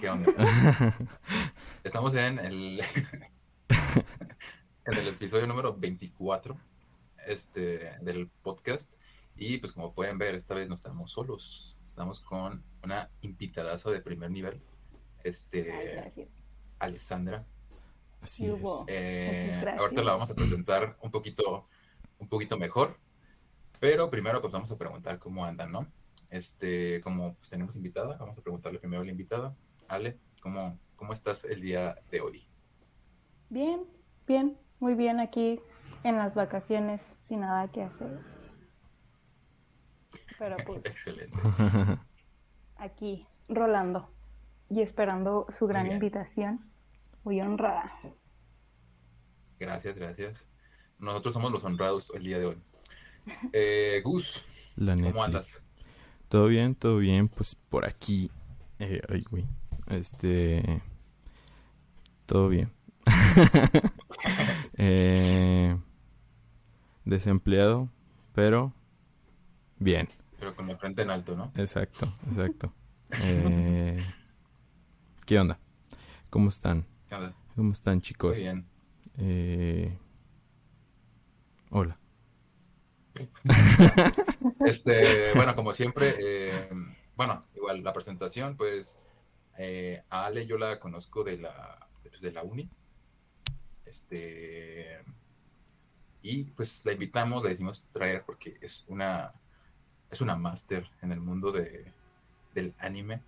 ¿qué onda? Estamos en el, en el episodio número 24 este, del podcast. Y pues como pueden ver, esta vez no estamos solos. Estamos con una invitadaza de primer nivel. Este, Alessandra. Así es. Eh, ahorita la vamos a presentar un poquito, un poquito mejor. Pero primero pues vamos a preguntar cómo andan, ¿no? Este, como pues, tenemos invitada, vamos a preguntarle primero a la invitada. Ale, ¿cómo, ¿cómo estás el día de hoy? Bien, bien, muy bien aquí en las vacaciones, sin nada que hacer. Pero pues. Excelente. Aquí, rolando y esperando su gran invitación. Muy honrada. Gracias, gracias. Nosotros somos los honrados el día de hoy. Eh, Gus, ¿cómo andas? Todo bien, todo bien. Pues por aquí. Eh, ay, güey. Este. Todo bien. eh, desempleado, pero bien. Pero con la frente en alto, ¿no? Exacto, exacto. Eh, ¿Qué onda? ¿Cómo están? ¿Qué onda? ¿Cómo están, chicos? Muy bien. Eh, hola. este, bueno, como siempre, bueno, igual la presentación, pues eh, a Ale yo la conozco de la, pues, de la uni. Este, y pues la invitamos, la decimos traer porque es una, es una máster en el mundo de, del anime.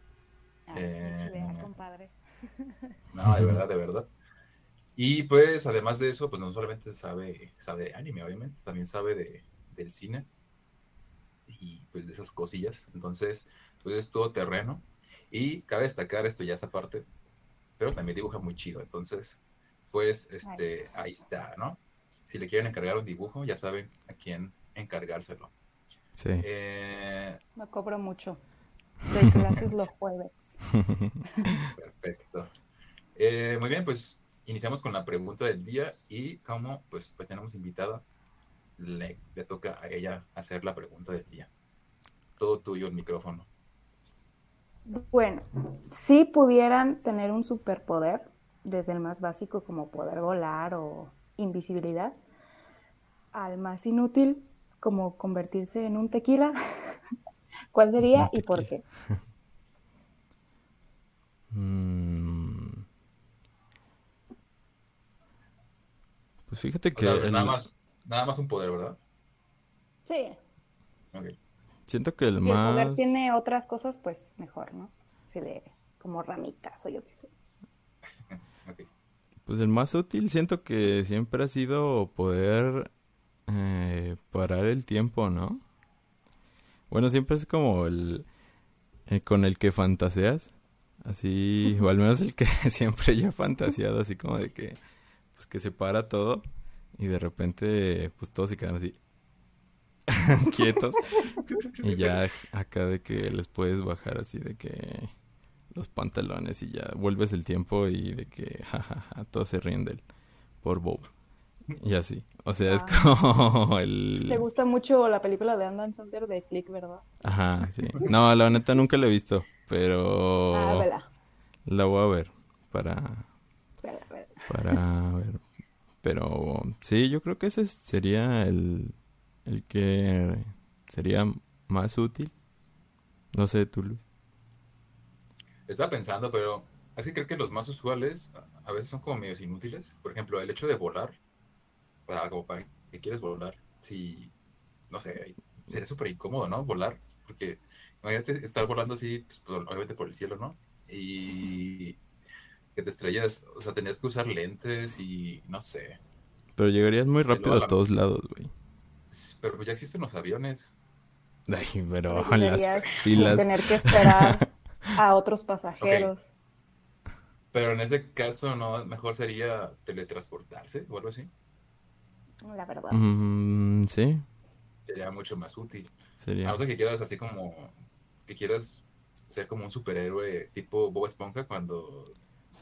Ah, eh, compadre. No, de verdad, de verdad. Y pues además de eso, pues no solamente sabe, sabe de anime, obviamente, también sabe de, del cine y pues de esas cosillas. Entonces, pues es todo terreno. Y cabe destacar esto ya esa parte, pero también dibuja muy chido. Entonces, pues este, ahí está, ¿no? Si le quieren encargar un dibujo, ya saben a quién encargárselo. Sí. Eh, no cobro mucho. De clases los jueves. Perfecto. Eh, muy bien, pues iniciamos con la pregunta del día y como pues, pues tenemos invitada le, toca a ella hacer la pregunta del día. Todo tuyo el micrófono. Bueno, si pudieran tener un superpoder, desde el más básico como poder volar o invisibilidad, al más inútil como convertirse en un tequila, ¿cuál sería y por qué? Mm. Pues fíjate que... nada más Nada más un poder, ¿verdad? Sí. Okay. Siento que el si más... el poder tiene otras cosas, pues mejor, ¿no? Si le... como ramitas o yo qué sé. okay. Pues el más útil siento que siempre ha sido poder eh, parar el tiempo, ¿no? Bueno, siempre es como el... Eh, con el que fantaseas. Así, o al menos el que siempre yo he fantaseado, así como de que... Pues que se para todo y de repente, pues todos se quedan así quietos. Y ya acá de que les puedes bajar así de que los pantalones y ya vuelves el tiempo y de que jajaja, todos se ríen del por Bob. Y así. O sea, es ah. como el... Te gusta mucho la película de Andan Sander de Click, ¿verdad? Ajá, sí. No, la neta nunca la he visto, pero... Ah, vela. La voy a ver para... Vela, vela. Para ver pero sí, yo creo que ese sería el, el que sería más útil. No sé, tú, Luis. Estaba pensando, pero es que creo que los más usuales a veces son como medios inútiles. Por ejemplo, el hecho de volar, para, como para que quieres volar, si, no sé, sería súper incómodo, ¿no? Volar, porque imagínate estar volando así, pues, pues, obviamente por el cielo, ¿no? Y que te estrellas, o sea, tenías que usar lentes y no sé. Pero llegarías muy rápido a todos lados, güey. Pero ya existen los aviones. Ay, pero en las filas. Tener que esperar a otros pasajeros. Pero en ese caso, ¿no? Mejor sería teletransportarse o algo así. La verdad. Mm, sí. Sería mucho más útil. Sería. A no ser que quieras así como. Que quieras ser como un superhéroe tipo Bob Esponja cuando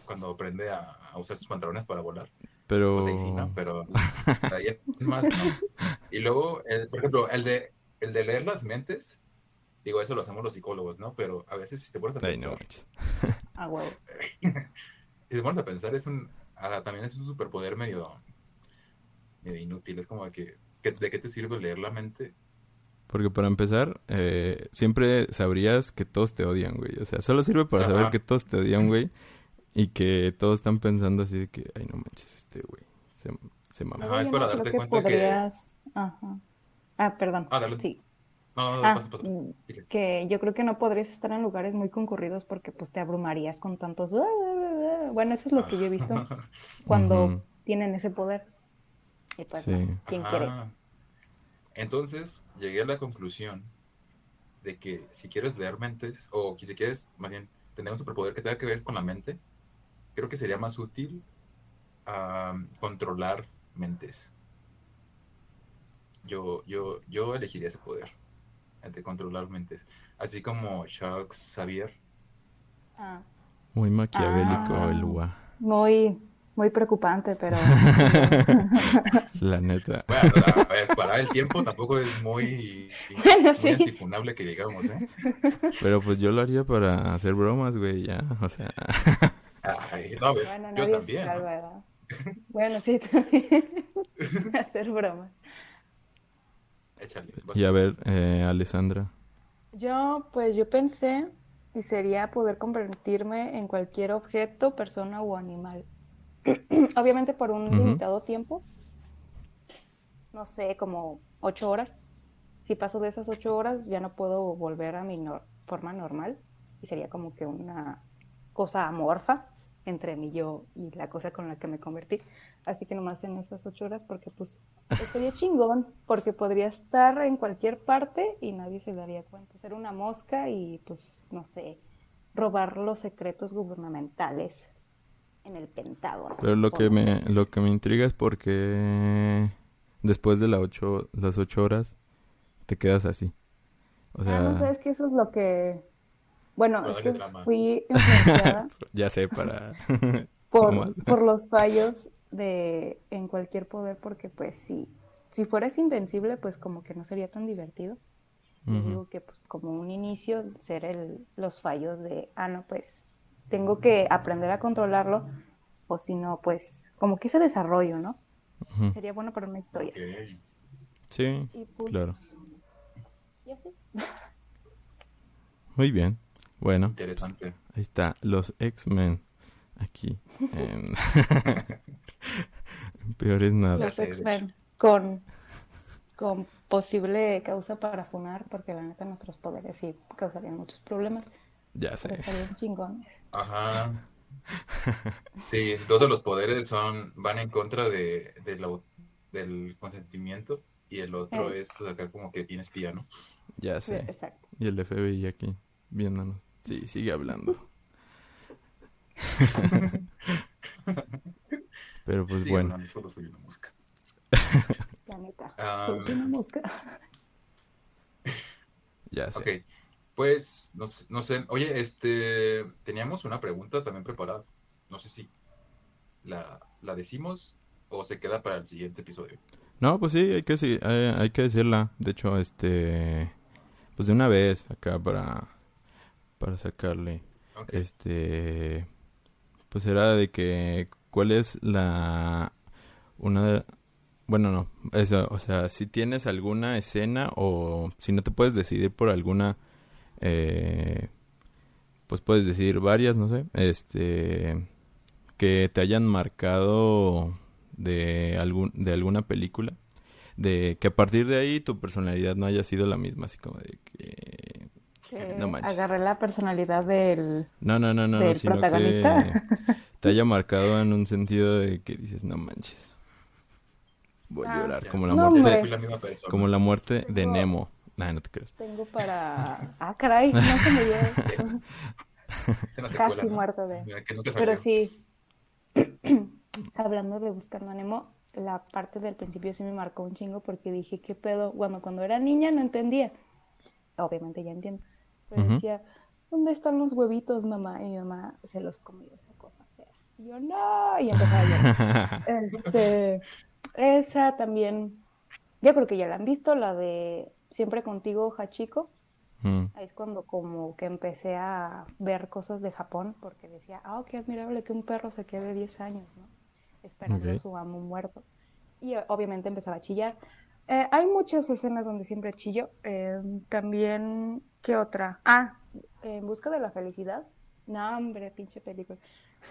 cuando aprende a, usar sus pantalones para volar. Pero... Pues ahí sí, ¿no? Pero ahí más, ¿no? Y luego, por ejemplo, el de, el de leer las mentes, digo, eso lo hacemos los psicólogos, ¿no? Pero a veces si te pones a pensar, A huevo. y vamos a pensar, es un, ah, también es un superpoder medio, medio inútil. Es como que, que- ¿de qué te sirve leer la mente? Porque para empezar, eh, siempre sabrías que todos te odian, güey. O sea, solo sirve para saber que todos te odian, güey. Y que todos están pensando así de que, ay, no manches, este güey. Se, se mamó. Ajá, es para darte que cuenta que- podrías... Ajá. Ah, perdón. Ah, dale. Sí. No, no, no, Ah, pasa, pasa. mm, que yo creo que no podrías estar en lugares muy concurridos porque pues te abrumarías con tantos... Bueno, eso es lo que yo he visto cuando tienen ese poder. Y pues, Sí. no, ¿quién Ajá. quiere eso? Entonces llegué a la conclusión de que si quieres leer mentes, o que si quieres más bien tener un superpoder que tenga que ver con la mente, creo que sería más útil controlar mentes. Yo, yo, yo elegiría ese poder, de controlar mentes. Así como Charles Xavier. Ah, Muy maquiavélico Ah. el UA. muy, muy preocupante, pero... La neta. Bueno, a ver, parar el tiempo tampoco es muy, Bueno, muy sí. antifunable que digamos, ¿eh? Pero pues yo lo haría para hacer bromas, güey, ya. O sea, Ay, no, Bueno, yo nadie se también. ¿no? salva, ¿verdad? Bueno, sí, también. Hacer broma. Échale. y a ver, eh, Alessandra. Yo, pues yo pensé y sería poder convertirme en cualquier objeto, persona o animal. Obviamente por un limitado tiempo. No sé, como ocho horas. Si paso de esas ocho horas, ya no puedo volver a mi nor- forma normal. Y sería como que una cosa amorfa entre mí yo y la cosa con la que me convertí. Así que nomás en esas ocho horas, porque pues estaría chingón, porque podría estar en cualquier parte y nadie se daría cuenta. Ser una mosca y pues, no sé, robar los secretos gubernamentales en el Pentágono. Pero lo que me, lo que me intriga es porque después de la ocho, las ocho horas te quedas así. O Ah, sea, no sé, es que eso es lo que... Bueno, es que drama. fui influenciada ya sé, para... por, por los fallos de en cualquier poder, porque pues si, si fueras invencible, pues como que no sería tan divertido. Yo Ujú. digo que pues como un inicio ser el, los fallos de, ah, no, pues tengo que aprender a controlarlo, o si no, pues como que ese desarrollo, ¿no? Sería bueno para una historia. Sí, Y pues, claro. y así. Muy bien. Bueno, Interesante. ahí está, los X-Men aquí. En... Peores nada. Los. X-Men con, con posible causa para funar, porque la neta nuestros poderes sí causarían muchos problemas, Ya sé. estarían chingones. Ajá. Sí, dos de los poderes son, van en contra de, de la- del consentimiento y el otro Eh. es pues acá como que tiene espía, ¿no? Ya Sí, sé. exacto. Y el FBI aquí, viéndonos. Sí, sigue hablando. Pero pues Sí, bueno, no, solo soy una mosca. La neta. Ah, Soy una mosca. ya sé. Ok, pues no, sé- no sé, oye, este, teníamos una pregunta también preparada. No sé si la, la decimos o se queda para el siguiente episodio. No, pues sí, hay que, sí, hay, hay que decirla. De hecho, este, pues de una vez acá para, para sacarle. Este, pues era de que, ¿cuál es la, una, de- bueno, no, eso, o sea, si tienes alguna escena o si no te puedes decidir por alguna, eh, pues puedes decir varias, no sé, este, que te hayan marcado de algún, de alguna película, de que a partir de ahí tu personalidad no haya sido la misma, así como de que, Que No manches. agarré la personalidad del... no, no, no, no, ¿Del sino protagonista? que te haya marcado en un sentido de que dices, no manches, voy a Ah. llorar, Ya. como la No, muerte, la misma como la muerte de Tengo- Nemo. Nah, no te crees. Tengo para... Ah, caray, no se me secuela, Casi ¿no? muerto de... Mira, que nunca Pero sí, hablando de Buscando a Nemo, la parte del principio sí me marcó un chingo porque dije, ¿qué pedo? Bueno, cuando era niña no entendía. Obviamente ya entiendo. Pero Ujú. decía, ¿dónde están los huevitos, mamá? Y mi mamá se los comió esa cosa fea. Y yo, no, y empezaba a llorar. Este, esa también, yo creo que ya la han visto, la de Siempre Contigo, Hachiko. Mm. Ahí es cuando como que empecé a ver cosas de Japón, porque decía, ah, qué admirable que un perro se quede 10 años, ¿no? Esperando a Ok. su amo muerto. Y obviamente empezaba a chillar. Eh, hay muchas escenas donde siempre chillo. Eh, también, ¿qué otra? Ah, En Busca de la Felicidad. No, hombre, pinche película.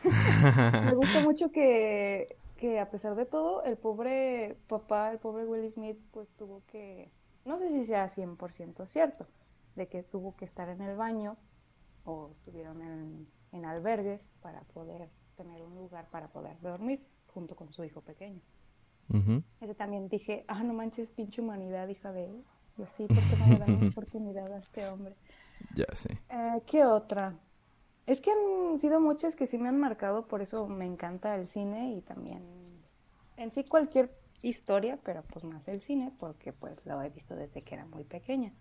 Me gusta mucho que, que a pesar de todo, el pobre papá, el pobre Will Smith, pues tuvo que, no sé si sea 100% cierto, de que tuvo que estar en el baño o estuvieron en, en albergues para poder tener un lugar para poder dormir junto con su hijo pequeño. Ujú. Ese también dije, ah, no manches, pinche humanidad, hija de él. Y así, ¿por qué no le dan oportunidad a este hombre? Ya sé. Eh, ¿qué otra? Es que han sido muchas que sí me han marcado, por eso me encanta el cine y también en sí cualquier historia, pero pues más el cine, porque pues lo he visto desde que era muy pequeña.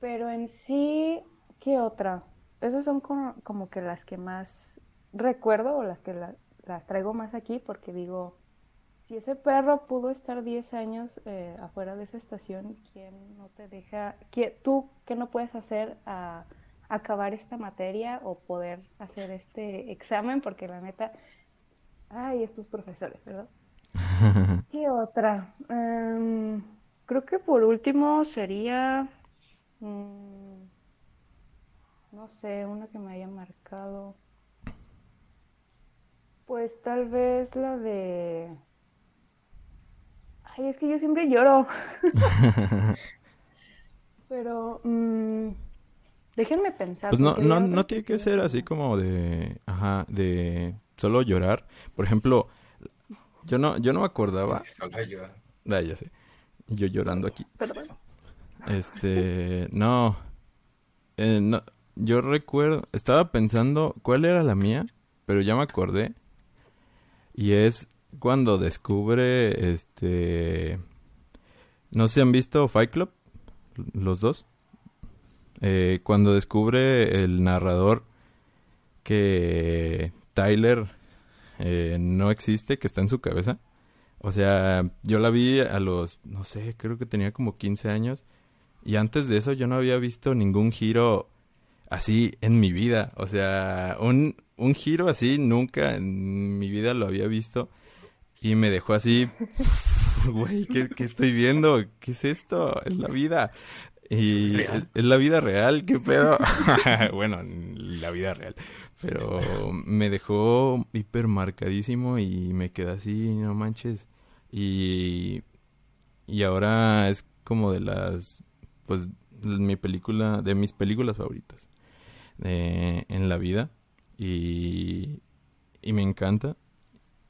Pero en sí, ¿qué otra? Esas son como, como que las que más recuerdo o las que la- las traigo más aquí porque digo, si ese perro pudo estar 10 años eh, afuera de esa estación, ¿quién no te deja, quién- tú qué no puedes hacer a acabar esta materia o poder hacer este examen? Porque la neta, ay, estos profesores, ¿verdad? ¿Qué otra? Em, creo que por último sería, mm, no sé, una que me haya marcado. Pues tal vez la de... Ay, es que yo siempre lloro. Pero mm, déjenme pensar. Pues no, no, no tiene que ser así como de, ajá, de solo llorar. Por ejemplo, yo no, yo no me acordaba. Solo yo. Ah, ya sé. Yo llorando aquí. Perdón. Este, no, eh, no, yo recuerdo, estaba pensando cuál era la mía, pero ya me acordé. Y es cuando descubre, este, no si han visto Fight Club, los dos. Eh, cuando descubre el narrador que Tyler eh, no existe, que está en su cabeza. O sea, yo la vi a los, no sé, creo que tenía como 15 años. Y antes de eso yo no había visto ningún giro así en mi vida. O sea, un, un giro así nunca en mi vida lo había visto. Y me dejó así, güey, ¿qué, qué estoy viendo? ¿Qué es esto? Es la vida. Y es, es la vida real, ¿qué pedo? bueno, la vida real. Pero me dejó hiper marcadísimo y me quedé así, no manches. Y, y ahora es como de las, pues, mi película, de mis películas favoritas eh, en la vida. Y, y me encanta.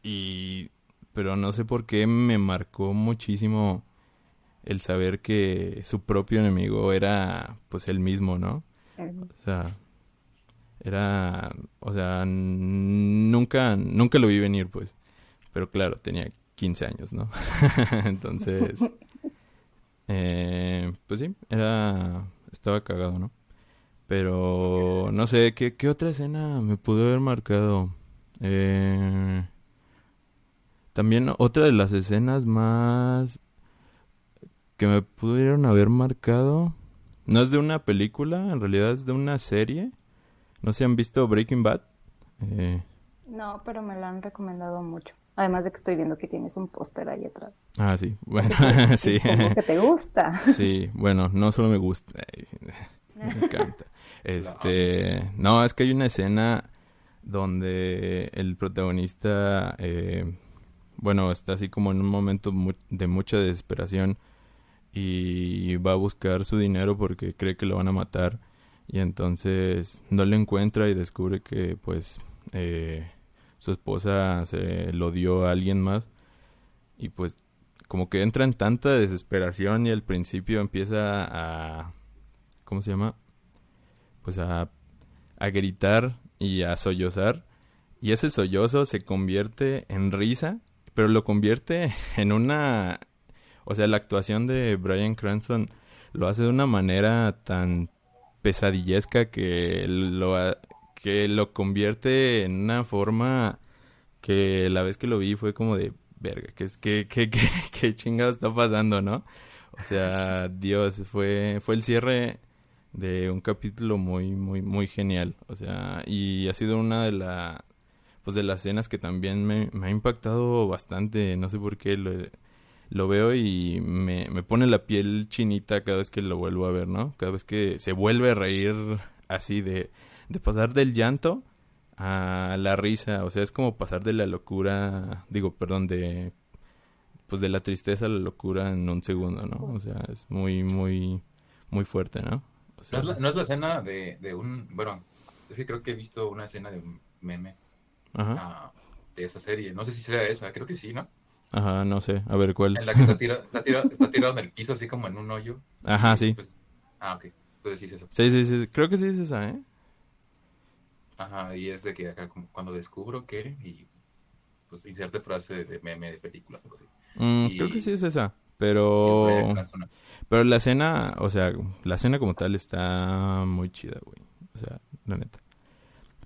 Y, pero no sé por qué me marcó muchísimo el saber que su propio enemigo era, pues, el mismo, ¿no? O sea, era, o sea, nunca, nunca lo vi venir, pues. Pero claro, tenía 15 años, ¿no? Entonces, eh, pues sí, era, estaba cagado, ¿no? Pero, no sé, ¿qué, qué otra escena me pudo haber marcado? Eh, también otra de las escenas más que me pudieron haber marcado, no es de una película, en realidad es de una serie. No sé si han visto Breaking Bad. Eh, No, pero me lo han recomendado mucho. Además de que estoy viendo que tienes un póster ahí atrás. ah, sí, bueno, sí. Como que te gusta. Sí, bueno, no solo me gusta, me encanta. Este, no, es que hay una escena donde el protagonista, eh, bueno, está así como en un momento de mucha desesperación y va a buscar su dinero porque cree que lo van a matar y entonces no lo encuentra y descubre que pues eh, su esposa se lo dio a alguien más y pues como que entra en tanta desesperación y al principio empieza a ¿cómo se llama? pues a, a gritar y a sollozar y ese sollozo se convierte en risa pero lo convierte en una o sea la actuación de Brian Cranston lo hace de una manera tan pesadillesca que lo que lo convierte en una forma que la vez que lo vi fue como de verga, que que qué chingado está pasando, ¿no? O sea, Dios, fue fue el cierre de un capítulo muy, muy, muy genial. O sea, y ha sido una de la, pues de las escenas que también me, ha impactado bastante. No sé por qué lo, lo veo y me, me pone la piel chinita cada vez que lo vuelvo a ver, ¿no? Cada vez que se vuelve a reír así de, de pasar del llanto a la risa. O sea, es como pasar de la locura, digo, perdón, de pues de la tristeza a la locura en un segundo, ¿no? O sea, es muy, muy, muy fuerte, ¿no? No, es la, no escena de, de un. Bueno, es que creo que he visto una escena de un meme ajá, ah, de esa serie. No sé si sea esa, creo que sí, ¿no? ajá, no sé, a ver cuál. En la que está, tira- está, tira- está tirado en el piso, así como en un hoyo. Ajá, sí. Pues, ah, ok. Entonces sí es eso. Sí, sí, sí, creo que sí es esa, ¿eh? Ajá, y es de que acá como cuando descubro que. Y pues inserte frase de meme de películas o algo así. Mm, Y- creo que sí es esa, pero... Pero la escena, o sea, la escena como tal está muy chida, güey. O sea, la neta.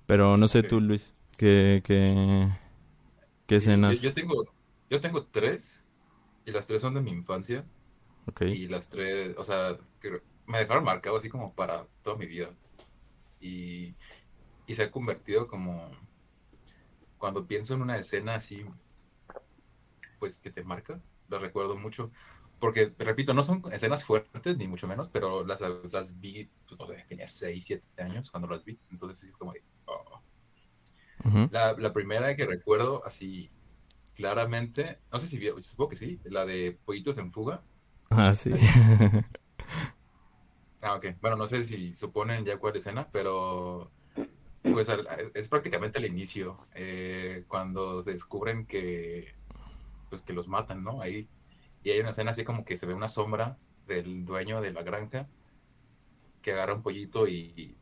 Pero no sé tú, Luis, ¿qué, qué, qué Sí, yo- escenas? Yo, tengo, yo tengo tres, y las tres son de mi infancia, Ok. y las tres, o sea, que me dejaron marcado así como para toda mi vida. Y, y se ha convertido como, cuando pienso en una escena así, pues que te marca, la recuerdo mucho. Porque, repito, no son escenas fuertes, ni mucho menos, pero las, las vi, no sé, tenía 6, 7 años cuando las vi. Entonces, como La, la primera que recuerdo así claramente, no sé si vi, supongo que sí, la de Pollitos en Fuga. Ah, sí. Ah, ok. Bueno, no sé si suponen ya cuál escena, pero pues al- es prácticamente el inicio, eh, cuando se descubren que pues que los matan, ¿no? Ahí. Y hay una escena así como que se ve una sombra del dueño de la granja que agarra un pollito y,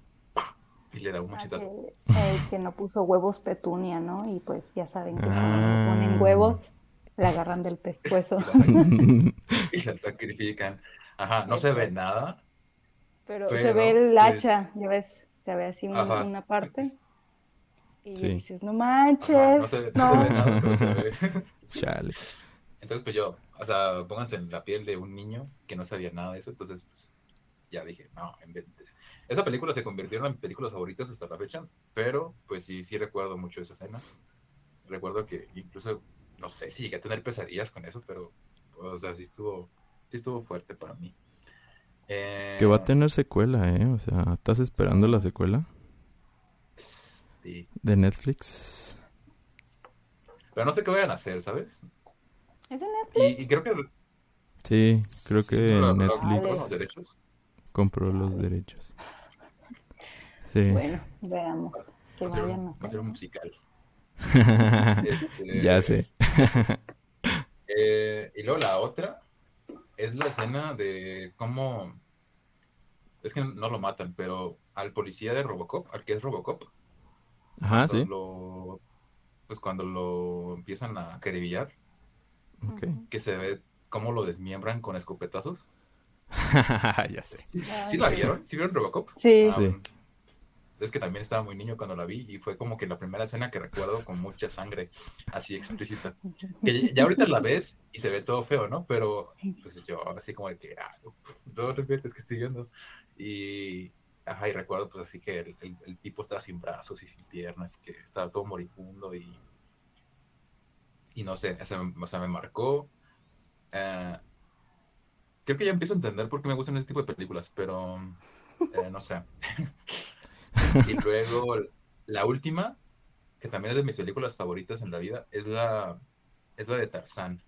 y, le da un machetazo. que, el que no puso huevos petunia, ¿no? Y pues ya saben que cuando Ah. ponen huevos, le agarran del pescuezo. Y la sacrifican. Ajá, no se ve nada. Pero, se ve el pues- hacha, ya ves, se ve así Ajá. una parte. Y Sí. dices, no Ajá, manches, no se, no se ve nada, pero se ve. Chale. Entonces, pues yo, o sea, pónganse en la piel de un niño que no sabía nada de eso, entonces, pues, ya dije, no, inventes. Esa película se convirtió en mis películas favoritas hasta la fecha, pero, pues sí, sí recuerdo mucho esa escena. Recuerdo que incluso, no sé si llegué a tener pesadillas con eso, pero, o sea, sí estuvo, sí estuvo fuerte para mí. Eh, Que va a tener secuela, ¿eh? O sea, ¿estás esperando la secuela sí. de Netflix? Pero no sé qué vayan a hacer, ¿sabes? ¿Es en Netflix? Y, y creo que... Sí, creo sí, que no, la- Netflix compraron los derechos. compró los derechos. Sí. Bueno, veamos. Que Va a ser vayan un, a va a ser un musical. Este, Ya sé. Eh, y luego la otra es la escena de cómo. Es que no lo matan, pero al policía de Robocop, al que es Robocop, Ajá, cuando sí. lo- pues cuando lo empiezan a acribillar, Ok. que se ve cómo lo desmiembran con escopetazos. ya sé. ¿Sí, sí la vieron? ¿Sí vieron Robocop? Sí, Ah, Sí. Es que también estaba muy niño cuando la vi y fue como que la primera escena que recuerdo con mucha sangre, así explícita. Que ya- ahorita la ves y se ve todo feo, ¿no? Pero pues yo así como de que, ah, no repites que estoy viendo. Y, ajá, y recuerdo pues así que el, el- el tipo estaba sin brazos y sin piernas que estaba todo moribundo y, y no sé, me- o sea, me marcó. Eh, creo que ya empiezo a entender por qué me gustan ese tipo de películas, pero eh, no sé. Y luego la última, que también es de mis películas favoritas en la vida, es la, es la de Tarzán.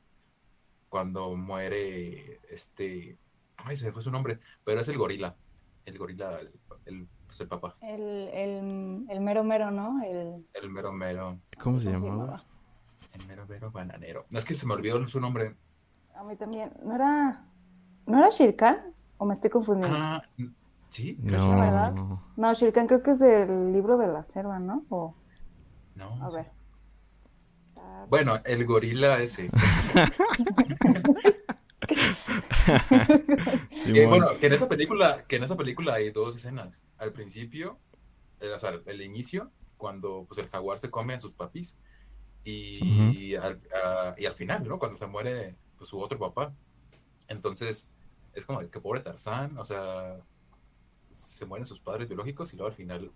Cuando muere este. Ay, se me fue su nombre, pero es el gorila. El gorila, el, el, pues el papá, el, el, el mero mero, ¿no? El, el mero mero, ¿Cómo se ¿cómo llamaba? el mero mero bananero. No es que se me olvidó su nombre. A mí también. ¿No era, ¿no era Shirkan? ¿O me estoy confundiendo? Ah, ¿sí? Creo que ¿verdad? No. No, Shirkan creo que es del libro de la selva, ¿no? O, No. a sí. ver. Bueno, el gorila ese. Que, bueno, que en esa película, que en esa película hay dos escenas. Al principio, eh, o sea, el inicio, cuando pues el jaguar se come a sus papis, y, al, a- y al final, ¿no? Cuando se muere pues, su otro papá. Entonces, es como que pobre Tarzán, o sea, se mueren sus padres biológicos y luego al final,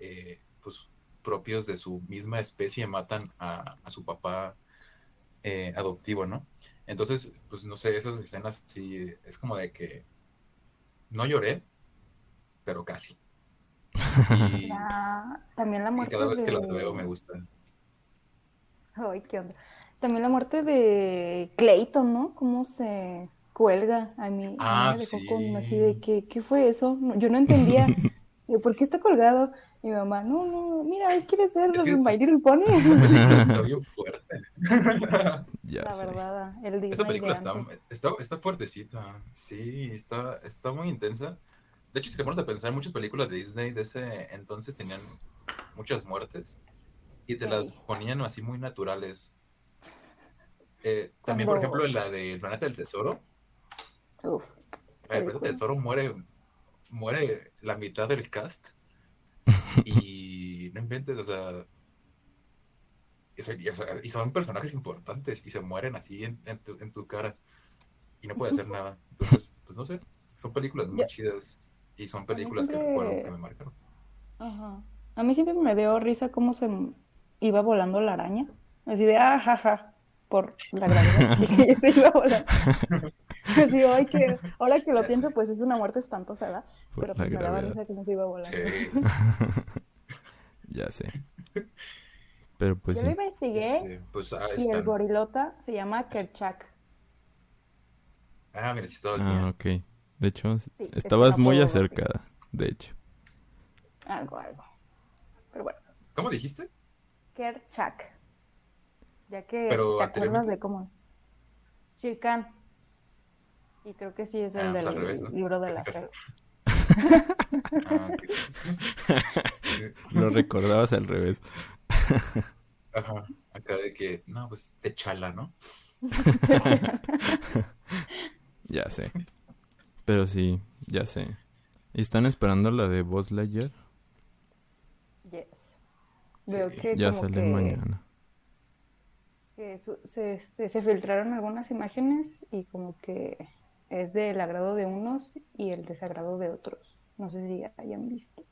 eh, pues propios de su misma especie matan a, a su papá eh, adoptivo, ¿no? Entonces, pues no sé, esas escenas sí, es como de que no lloré, pero casi. Y, La- También la y muerte cada vez que de... las veo me gusta. Ay, qué onda. También la muerte de Clayton, ¿no? Cómo se cuelga. A mí, a mí Ah, me dejó sí. con así de que, ¿qué fue eso? Yo no entendía. Digo, ¿Por qué está colgado? Y mi mamá, no, no, mira, ¿quieres ver Es los My Little Pony? Está bien fuerte. Ya La sé. verdad, el Disney Esta película está, está, está fuertecita, sí, está, está muy intensa. De hecho, si te pones a pensar, muchas películas de Disney de ese entonces tenían muchas muertes y te las ponían así muy naturales. Eh, también, por ejemplo, en la de El Planeta del Tesoro, Uf, del Planeta Película. del Tesoro muere, muere la mitad del cast y no inventes, o sea, y son, y, o sea, y son personajes importantes y se mueren así en, en tu, en tu cara y no puede hacer nada. Entonces, pues no sé, son películas muy chidas y son películas que siempre- recuerdo que me marcaron. ajá. A mí siempre me dio risa cómo se iba volando la araña. Así de, ah, jaja, por la gravedad. Y se iba volando. Así, ay, que, ahora que lo pienso, pues es una muerte espantosa, ¿verdad? Por Pero la pues me daba risa cómo se iba volando. Sí, Ya sé. Pero pues Yo sí. lo investigué sí, pues y el gorilota se llama Kerchak. Ah, mira, sí estaba Ah, bien. ok. De hecho, es que estabas muy acercada. De hecho. Algo, algo. Pero bueno, ¿Cómo dijiste? Kerchak. Ya que Pero te acuerdas de cómo. Shirkan. Y creo que sí es el Ah, pues del al revés, ¿no? libro de la selva. Ah, ok. Sí. Lo recordabas al revés. Ajá, acá de que, no, pues te chala, ¿no? Ya sé. Pero sí, ya sé. ¿Y están esperando la de Buzz Lightyear? Yes. Veo Sí. que Ya como sale que, mañana. que su- se, este, se filtraron algunas imágenes y como que es del agrado de unos y el desagrado de otros. No sé si hayan visto.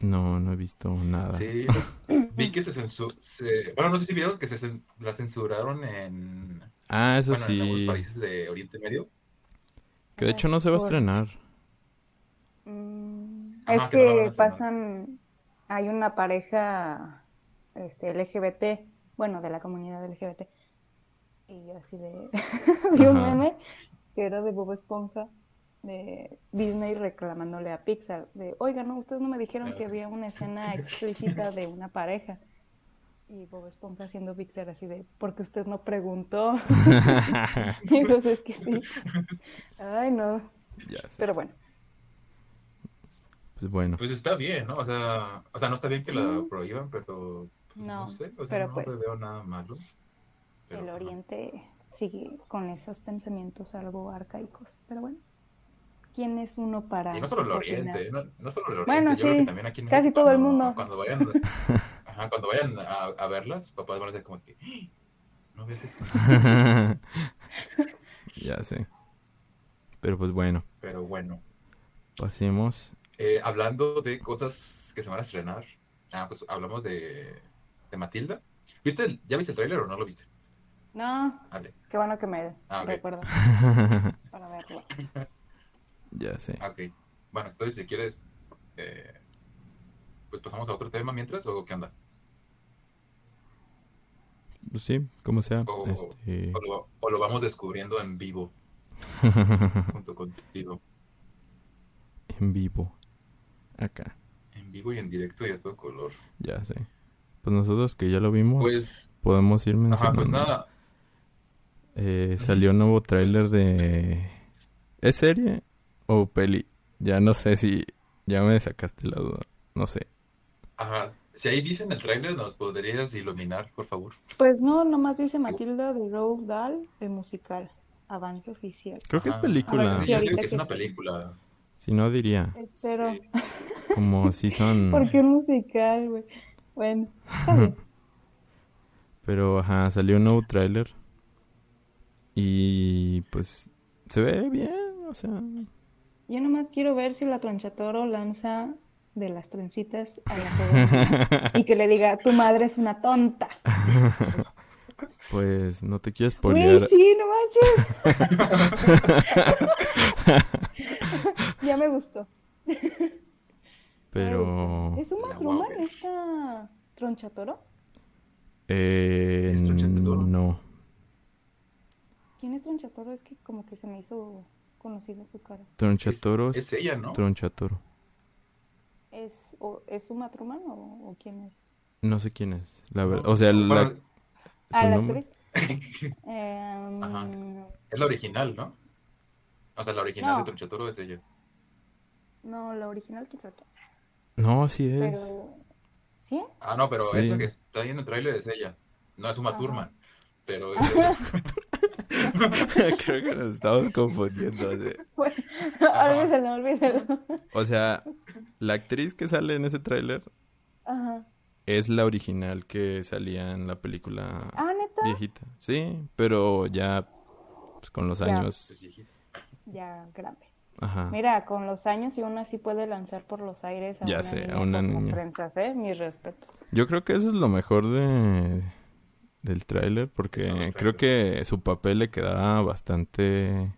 No, no he visto nada. Sí, vi que se censuró. Bueno, no sé si vieron que se cen- la censuraron en, Ah, eso bueno, en algunos sí. países de Oriente Medio. Que de hecho no se va a estrenar. Mm, Ajá, es que no pasan, hay una pareja este, LGBT, bueno, de la comunidad LGBT, y yo así de, vi un meme que era de Bob Esponja, de Disney reclamándole a Pixar, de, oiga, no, ustedes no me dijeron que había una escena explícita de una pareja. Y Bob Esponja haciendo Pixar así de, porque usted no preguntó. y entonces que sí. Ay, no. ya sé. Pero bueno. Pues bueno. Pues está bien, ¿no? O sea, o sea, no está bien que la prohíban, pero pues, no, No, sé, o sea, pero no pues, le veo nada malo. Pero, el ajá. Oriente sigue con esos pensamientos algo arcaicos. Pero bueno, ¿quién es uno para Y no solo el? Oriente, no, no solo el Oriente, Bueno, yo creo que también aquí en casi México, todo el mundo. Cuando vayan, ajá, cuando vayan a, a verlas, papás van a decir como que, "¡Ah! no ves eso. ya sé. Pero pues bueno, Pero bueno, pasemos. eh, hablando de cosas que se van a estrenar, ah, pues hablamos de, de Matilda. ¿Viste el- ¿Ya viste el tráiler o no lo viste? No, Vale, qué bueno que me Ah, ok. recuerdas para verlo. ya sé. ok. Bueno, entonces si quieres, eh, pues pasamos a otro tema mientras, o qué onda. Pues sí, como sea. O- Este... O lo, o lo vamos descubriendo en vivo, junto contigo. en vivo. Acá, En vivo y en directo y a todo color. ya sé. Pues nosotros que ya lo vimos, Pues, podemos ir ajá, mencionando. pues nada. Eh, salió un nuevo tráiler de... ¿Es serie o peli? Ya no sé si... Ya me sacaste la duda. No sé. Ajá. Si ahí dicen el tráiler, ¿nos podrías iluminar, por favor? Pues no, nomás dice Matilda de Roald Dahl, el musical, avance oficial. Creo que es película. Ver, Sí, yo digo que es que- una película. Si no diría. Espero. Sí. Como si son... ¿Por qué un musical, güey? Bueno. Pero, ajá, salió un nuevo tráiler. Y pues se ve bien, o sea, Yo nomás quiero ver si la tronchatoro lanza de las trencitas a la joven y que le diga, tu madre es una tonta. Pues no te quieres poner. sí, no manches. ya me gustó. Pero. ¿Es un guau, esta tronchatoro? Eh, ¿Es tronchatoro? no. ¿Quién es tronchatoro? Es que como que se me hizo conocida su cara. Tronchatoro. Es, es ella, ¿no? Tronchatoro. ¿Es, o, ¿es un matruman o, o quién es? No sé quién es. La verdad. No, O sea, la, su Ah, la nombre. actriz. Em, Ajá. es la original, ¿no? O sea, la original No. de Tronchatoro es ella. no, la original quién sabe quién sea. No, sí es. Pero... ¿Sí? Ah, no, pero Sí. esa que está ahí en el tráiler es ella. No es Uma Ajá. Thurman, pero es ella. Creo que nos estamos confundiendo. Bueno, Ajá. olvídalo, olvídalo. O sea, la actriz que sale en ese tráiler es la original que salía en la película Ah, neta. viejita. Sí, pero ya pues, con los Ya. años. Ya grande. Ajá. Mira, con los años y aún así puede lanzar por los aires a Ya una sé, a niña una como niña. prensas, ¿eh? Mis respetos. Yo creo que eso es lo mejor de del tráiler porque No, creo que su papel le quedaba bastante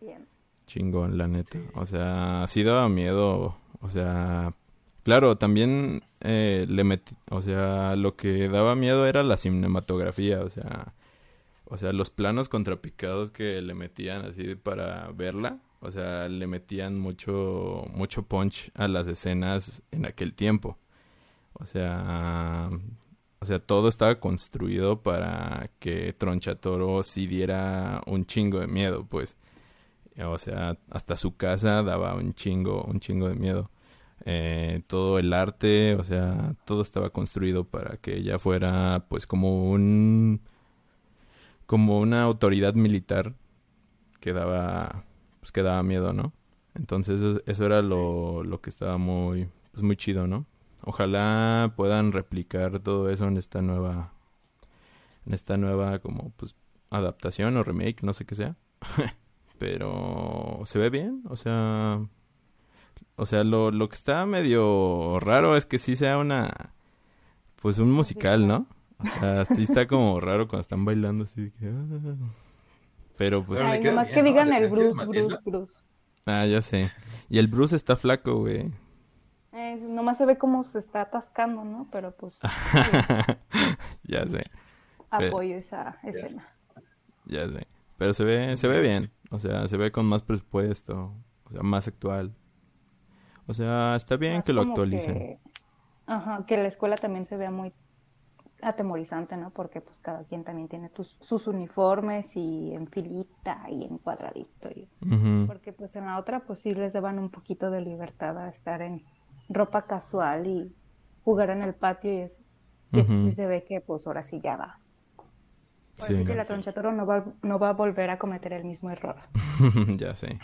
Bien. chingón, la neta. Sí. O sea, sí daba miedo. O sea, claro, también eh, le metí, o sea, lo que daba miedo era la cinematografía, o sea, o sea, los planos contrapicados que le metían así para verla, o sea, le metían mucho, mucho punch a las escenas en aquel tiempo. O sea, o sea, todo estaba construido para que Tronchatoro sí diera un chingo de miedo, pues. O sea, hasta su casa daba un chingo, un chingo de miedo. Eh, todo el arte, o sea, todo estaba construido para que ella fuera, pues, como un, como una autoridad militar que daba, pues, que daba miedo, ¿no? Entonces, eso, era lo, lo que estaba muy, pues, muy chido, ¿no? Ojalá puedan replicar todo eso en esta nueva, en esta nueva, como, pues, adaptación o remake, no sé qué sea. Pero se ve bien, o sea, o sea, lo, lo que está medio raro es que sí sea una, pues un musical, ¿no? O sea, sí está como raro cuando están bailando así de que, ah. Pero pues, Ay, nomás bien, que digan el Bruce. Bruce, Bruce. ah, ya sé. Y el Bruce está flaco, güey. Eh, nomás se ve cómo se está atascando, ¿no? Pero pues ya sé, apoyo esa escena. ya sé. Pero se ve, se ve bien. O sea, se ve con más presupuesto. O sea, más actual. O sea, está bien Más que lo actualicen. que- Ajá, que la escuela también se vea muy atemorizante, ¿no? Porque pues cada quien también tiene tus- sus uniformes y en filita y en cuadradito. y-. Porque pues en la otra pues sí les daban un poquito de libertad a estar en ropa casual y jugar en el patio y eso. Sí se ve que pues ahora sí ya va. Sí. sí que la Sí. tronchatoro no va, no va a volver a cometer el mismo error. ya sé.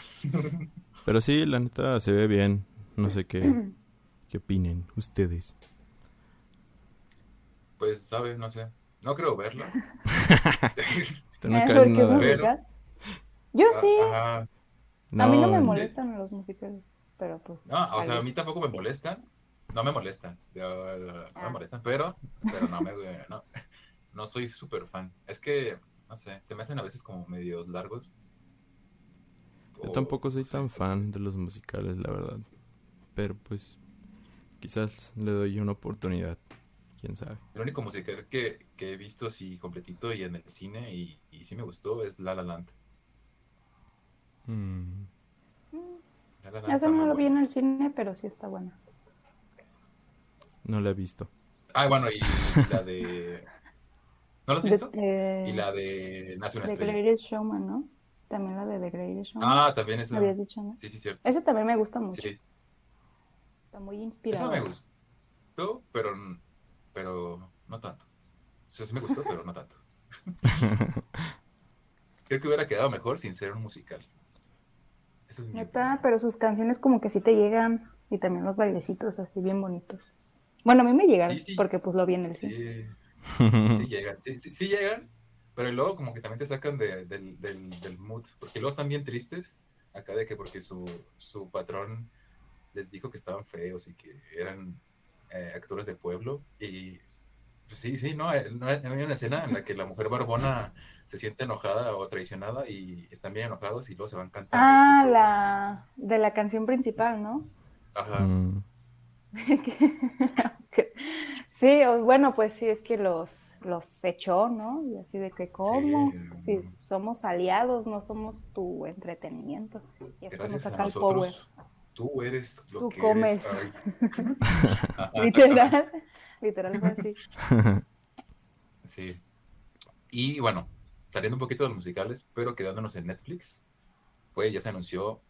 Pero sí, la neta se ve bien. No sé qué, qué opinen ustedes. Pues, ¿sabes? No sé. No creo verla. Pero-. Yo sí. Ajá. a mí no me molestan los musicales, pero pues. No, o sea, a mí tampoco me molestan. No me molestan. Yo- No Ah. me molestan, pero, pero no me no, no soy súper fan. Es que, no sé, se me hacen a veces como medio largos. Yo O- tampoco soy tan fan de los musicales, la verdad. Pero pues quizás le doy una oportunidad. Quién sabe. El único musical que, que he visto así completito y en el cine y, y sí me gustó es La La Land. Mm, La La está no lo vi en el cine, pero sí está buena. no la he visto. Ah, bueno, y la de... ¿No lo has visto? eh, Y la de Nace una The estrella. Greatest Showman, ¿no? También la de The Greatest Showman. Ah, también esa. Habías dicho, ¿no? Sí, sí, cierto. Ese también me gusta mucho. Sí, Está muy Eso inspirado. me gustó, pero, pero no tanto. O sea, sí me gustó, pero no tanto. Creo que hubiera quedado mejor sin ser un musical. Esa es mi Neta, opinión. pero sus canciones como que sí te llegan y también los bailecitos así bien bonitos. Bueno, a mí me Sí, sí. porque pues lo vi en el cine. Sí, sí llegan, sí, sí, sí llegan, pero luego como que también te sacan de- del, del, del mood, porque luego están bien tristes, acá de que porque su, su patrón les dijo que estaban feos y que eran eh, actores de pueblo. Y sí, sí, ¿no? Eh, no hay una escena en la que la mujer barbona se siente enojada o traicionada y están bien enojados y luego se van cantando. Ah, así, la de la canción principal, ¿no? Ajá. Mm, Sí, o- bueno, pues sí, es que los, los echó, ¿no? Y así de que, ¿cómo? Sí. Sí, somos aliados, no somos tu entretenimiento. Y es cuando Gracias a saca el power. nosotros, tú eres lo Tú que comes. eres. Literal, literal fue así. Sí. Y bueno, saliendo un poquito de los musicales, pero quedándonos en Netflix, pues ya se anunció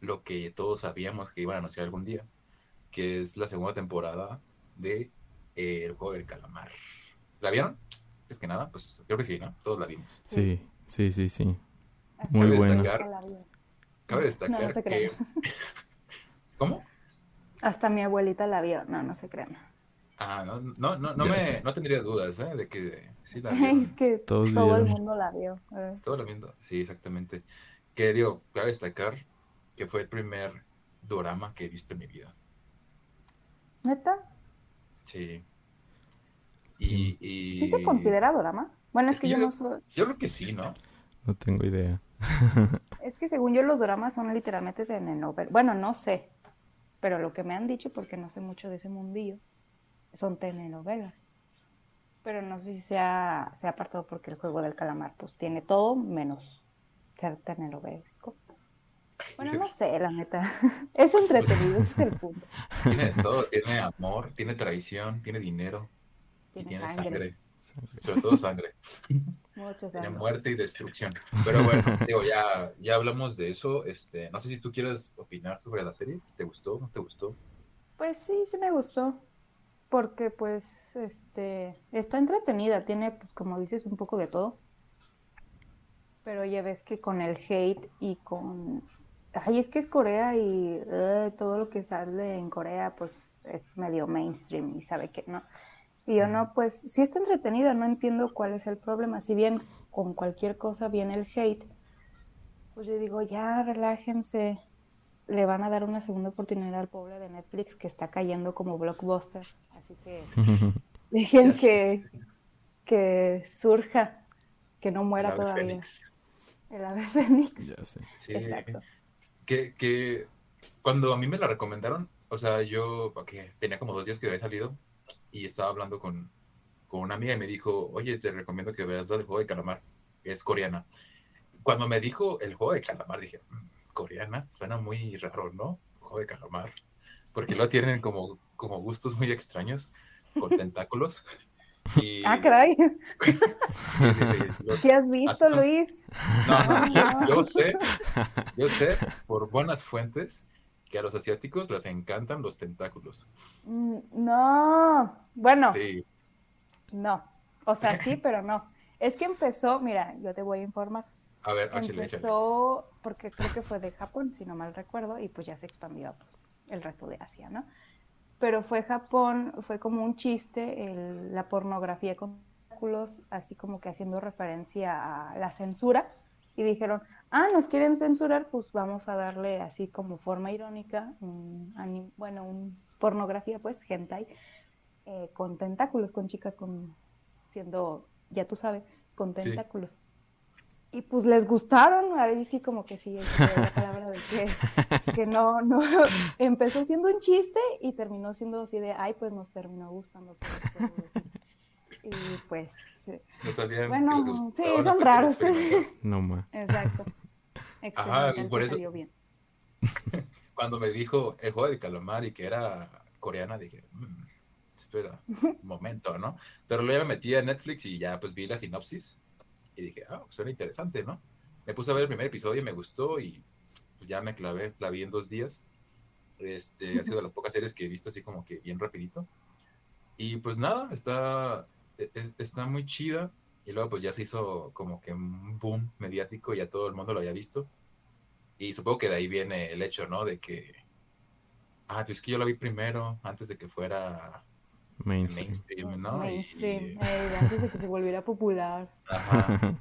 lo que todos sabíamos que iban a anunciar algún día, que es la segunda temporada de eh, El Juego del Calamar. ¿La vieron? Es que nada, pues creo que sí, ¿no? Todos la vimos. sí, sí, sí, sí. Muy buena. Cabe destacar no se que... ¿Cómo? Hasta mi abuelita la vio. No, no se crean. Ah, no, no, no, no, me, no tendría dudas, ¿eh? De que sí la Es vieron. que Todos todo el mundo la vio. eh. Todo lo viendo. Sí, exactamente. Que digo, cabe destacar que fue el primer dorama que he visto en mi vida. ¿Neta? Sí. Y, y... ¿Sí se considera drama? Bueno, es, Es que que yo yo- no soy... Yo creo que sí, ¿no? No tengo idea. Es que según yo los dramas son literalmente telenovelas. Bueno, no sé, pero lo que me han dicho, porque no sé mucho de ese mundillo, son telenovelas. Pero no sé si sea, sea apartado porque el juego del calamar pues tiene todo menos ser telenovelesco. Bueno, no sé, la neta. Es entretenido, ese es el punto. Tiene todo, tiene amor, tiene traición, tiene dinero y Tiene tiene sangre. sangre. Sobre todo sangre. Muchos Tiene años. muerte y destrucción. Pero bueno, digo, ya, ya hablamos de eso. Este, no sé si tú quieres opinar sobre la serie. ¿Te gustó? ¿No te gustó? Pues sí, sí me gustó. Porque pues este está entretenida, tiene pues, como dices un poco de todo. Pero ya ves que con el hate y con ay, es que es Corea y eh, todo lo que sale en Corea pues es medio mainstream y sabe que no. Y yo no, pues sí está entretenida, no entiendo cuál es el problema. Si bien con cualquier cosa viene el hate, pues yo digo, ya relájense, le van a dar una segunda oportunidad al pobre de Netflix que está cayendo como blockbuster. Así que dejen que, que surja, que no El muera ave todavía. fénix. El ave fénix. ya sé. Sí. Exacto. Que, que cuando a mí me la recomendaron, o sea, yo porque tenía como dos días que había salido y estaba hablando con, con una amiga y me dijo, oye, te recomiendo que veas la del juego de calamar, es coreana. Cuando me dijo el juego de calamar, dije, "Mm, coreana, suena muy raro, ¿no? Juego de calamar. Porque lo tienen como, como gustos muy extraños, con tentáculos. Y, Ah, caray. ¿Qué has visto, Así. Luis? no, no, No. yo, yo sé, yo sé por buenas fuentes que a los asiáticos les encantan los tentáculos. Mm, No. Bueno, Sí, no. O sea, sí, pero no. Es que empezó, mira, yo te voy a informar. A ver. Empezó, porque creo que fue de Japón, si no mal recuerdo, y pues ya se expandió pues, el resto de Asia, ¿no? Pero fue Japón, fue como un chiste el- la pornografía con tentáculos, así como que haciendo referencia a la censura, y dijeron, ah, nos quieren censurar, pues vamos a darle así como forma irónica, un anim- bueno, un pornografía, pues, hentai, eh, con tentáculos, con chicas con, siendo, ya tú sabes, con Sí. Y pues les gustaron, ahí sí como que sí, la palabra de que, que no, no, empezó siendo un chiste y terminó siendo así de, ay, pues nos terminó gustando. por esto". Y pues, eh, No sabían que bueno, sí, son raros. No más. exacto. Experimental por que eso- salió bien. Cuando me dijo el juego de calamar y que era coreana, dije, "Mm, espera, un momento, ¿no? Pero luego ya me metí a Netflix y ya pues vi la sinopsis y dije, ah, suena interesante, ¿no? Me puse a ver el primer episodio y me gustó y pues, ya me clavé, la vi en dos días. Este, ha sido de las pocas series que he visto así como que bien rapidito. Y pues nada, está, e- e- está muy chida. Y luego pues ya se hizo como que un boom mediático, ya todo el mundo lo había visto. Y supongo que de ahí viene el hecho, ¿no? De que, ah, pues que yo la vi primero, antes de que fuera Mainstream. mainstream, ¿no? Mainstream, y- eh, antes de que se volviera popular. ajá.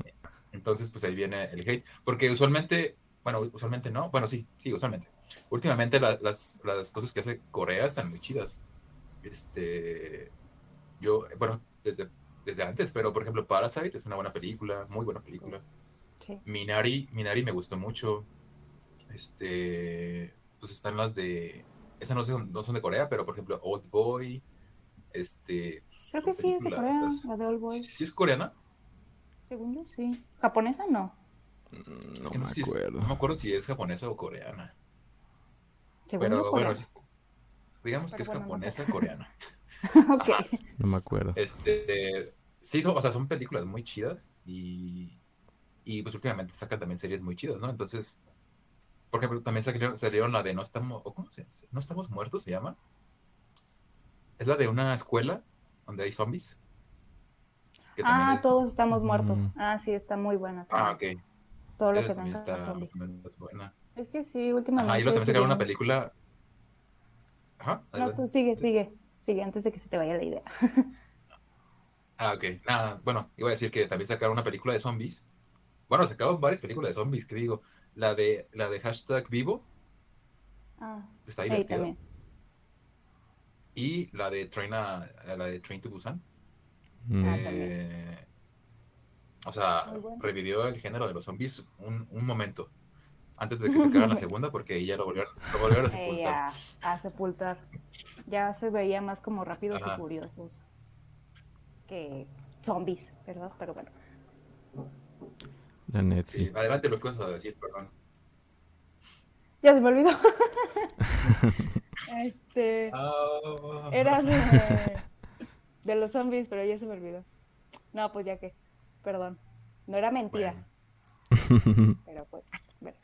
Entonces, pues ahí viene el hate. Porque usualmente Bueno, usualmente no. Bueno, sí, sí, usualmente. Últimamente la- las, las cosas que hace Corea están muy chidas. Este, yo, bueno, desde, desde antes, pero por ejemplo, Parasite es una buena película, muy buena película. Sí. Minari, Minari me gustó mucho. Este, pues están las de, esas no son, no son de Corea, pero por ejemplo, Old Boy, este, Creo que sí, es de Corea, esas- la de Old Boy. ¿Sí es coreana? Según yo, sí. ¿Japonesa no? Mm, Es No que me sé si es- acuerdo. no me acuerdo si es japonesa o coreana. Según Pero bueno, digamos Pero que es bueno, no sé. japonesa coreana. ok. No me acuerdo. Este, sí, son, o sea, son películas muy chidas y, y pues últimamente sacan también series muy chidas, ¿no? Entonces, por ejemplo, también salieron, salieron la de No estamos, o ¿cómo se dice? No estamos muertos, se llama. Es la de una escuela donde hay zombies. Ah, es- todos estamos muertos. Mm. Ah, sí, está muy buena. Ah, ok. Todo lo que tenga está, zombies. está buena. Es que sí, últimamente. Y luego también sacaron una película. Ajá. No, tú sigue, sigue. Sigue antes de que se te vaya la idea. Ah, ok. Nada, bueno, iba a decir que también sacaron una película de zombies. Bueno, sacaron varias películas de zombies, que digo, la de la de hashtag vivo, Ah, está ahí divertida. Y la de Train a, la de Train to Busan. Mm. Ah, eh, o sea, revivió el género de los zombies un, un momento. Antes de que sacaran la segunda, porque ahí ya lo volvieron, lo volvieron a Eh, sepultar. a, a sepultar. Ya se veía más como rápidos Ajá. y furiosos que zombies, ¿verdad? Pero bueno. La Sí, adelante lo que vas a decir, perdón. Ya se me olvidó. este. Ah. Era de, de los zombies, pero ya se me olvidó. No, pues ya que. Perdón. No era mentira, Bueno, pero pues. bueno.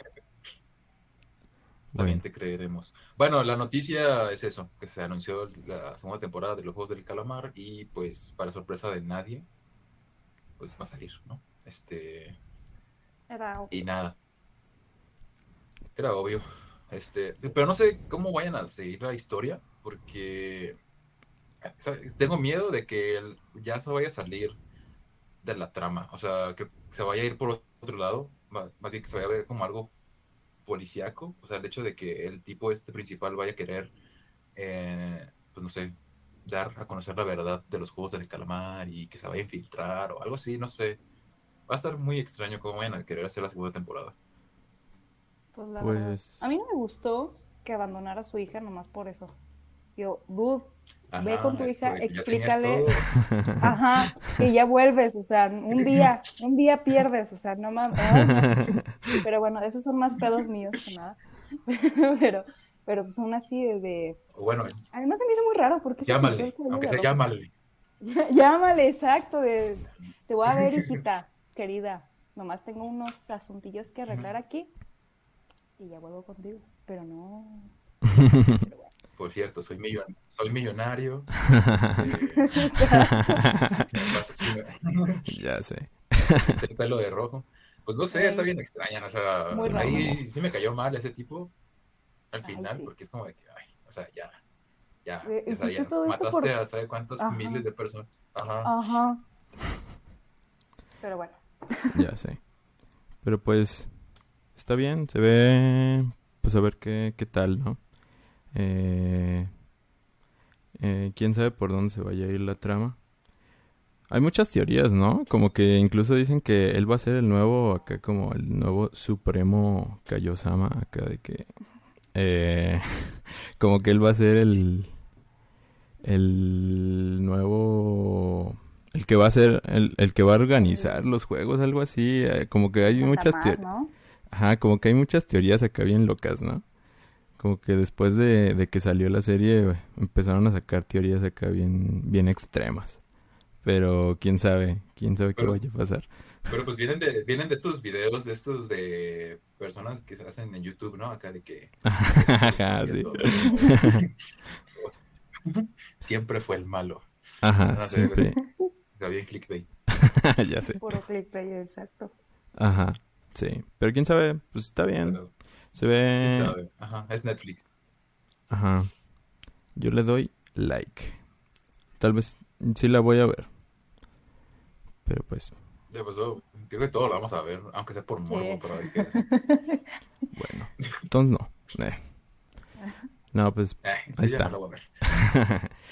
también te creeremos. Bueno, la noticia es eso, que se anunció la segunda temporada de los Juegos del Calamar y pues para sorpresa de nadie, pues va a salir, ¿no? Este, Era y nada. Era obvio. Este, pero no sé cómo vayan a seguir la historia, porque tengo miedo de que el- ya se vaya a salir de la trama. O sea, que se vaya a ir por otro lado, más, más bien que se vaya a ver como algo policíaco. O sea, el hecho de que el tipo este principal vaya a querer, eh, pues no sé, dar a conocer la verdad de los juegos del calamar y que se vaya a infiltrar o algo así, no sé. Va a estar muy extraño cómo vayan a querer hacer la segunda temporada. Pues la verdad. Pues. A mí no me gustó que abandonara a su hija nomás por eso. Yo, dude, Ve Ajá, con tu hija, explícale. ajá, que ya vuelves, o sea, un día, un día pierdes, o sea, no mames. Pero bueno, esos son más pedos míos que nada. Pero, pero pues aún así, desde. Bueno, Además se me hizo muy raro porque llámale, aunque sea llámale. Llámale, exacto. de- Te voy a ver, hijita, querida. Nomás tengo unos asuntillos que arreglar aquí y ya vuelvo contigo. Pero no. Por cierto, soy, millon- soy millonario. Ya sé. el pelo de rojo. Pues no sé, Sí. está bien extraña. O sea, Muy raro. ahí sí me cayó mal ese tipo al Ay, final, sí. porque es como de que, ay, o sea, ya, ya, Eh, o sea, ya mataste por- a sabe cuántos Ajá. miles de personas. Ajá. Ajá. Pero bueno. Ya sé. Pero pues. Está bien. Se ve. Pues a ver qué, qué tal, ¿no? Eh, eh, Quién sabe por dónde se vaya a ir la trama. Hay muchas teorías, ¿no? Como que incluso dicen que él va a ser el nuevo, acá como el nuevo supremo Kaiosama, acá de que... eh, como que él va a ser el... El nuevo... El que va a ser, el, el que va a organizar los juegos, algo así. eh, como que hay muchas teorías. ¿no? Ajá, como que hay muchas teorías acá bien locas, ¿no? Como que después de, de que salió la serie empezaron a sacar teorías acá bien, bien extremas. Pero quién sabe, quién sabe qué vaya a pasar. Pero pues vienen de, vienen de estos videos, de estos de personas que se hacen en YouTube, ¿no? Acá de que... Ajá, sí. O sea, Siempre fue el malo. Ajá, Ah, sí, sí, sí. Está bien clickbait. Ya sé. Puro clickbait, exacto. Ajá, sí. Pero quién sabe, pues está bien. Pero, Se ve... Ajá, es Netflix. Ajá. Yo le doy like. Tal vez sí la voy a ver. Pero pues, Ya pasó. Creo que todo lo vamos a ver, aunque sea por morbo, Sí. pero hay que... Bueno, entonces no. Eh. No, pues Eh, Ahí ya está. no lo voy a ver.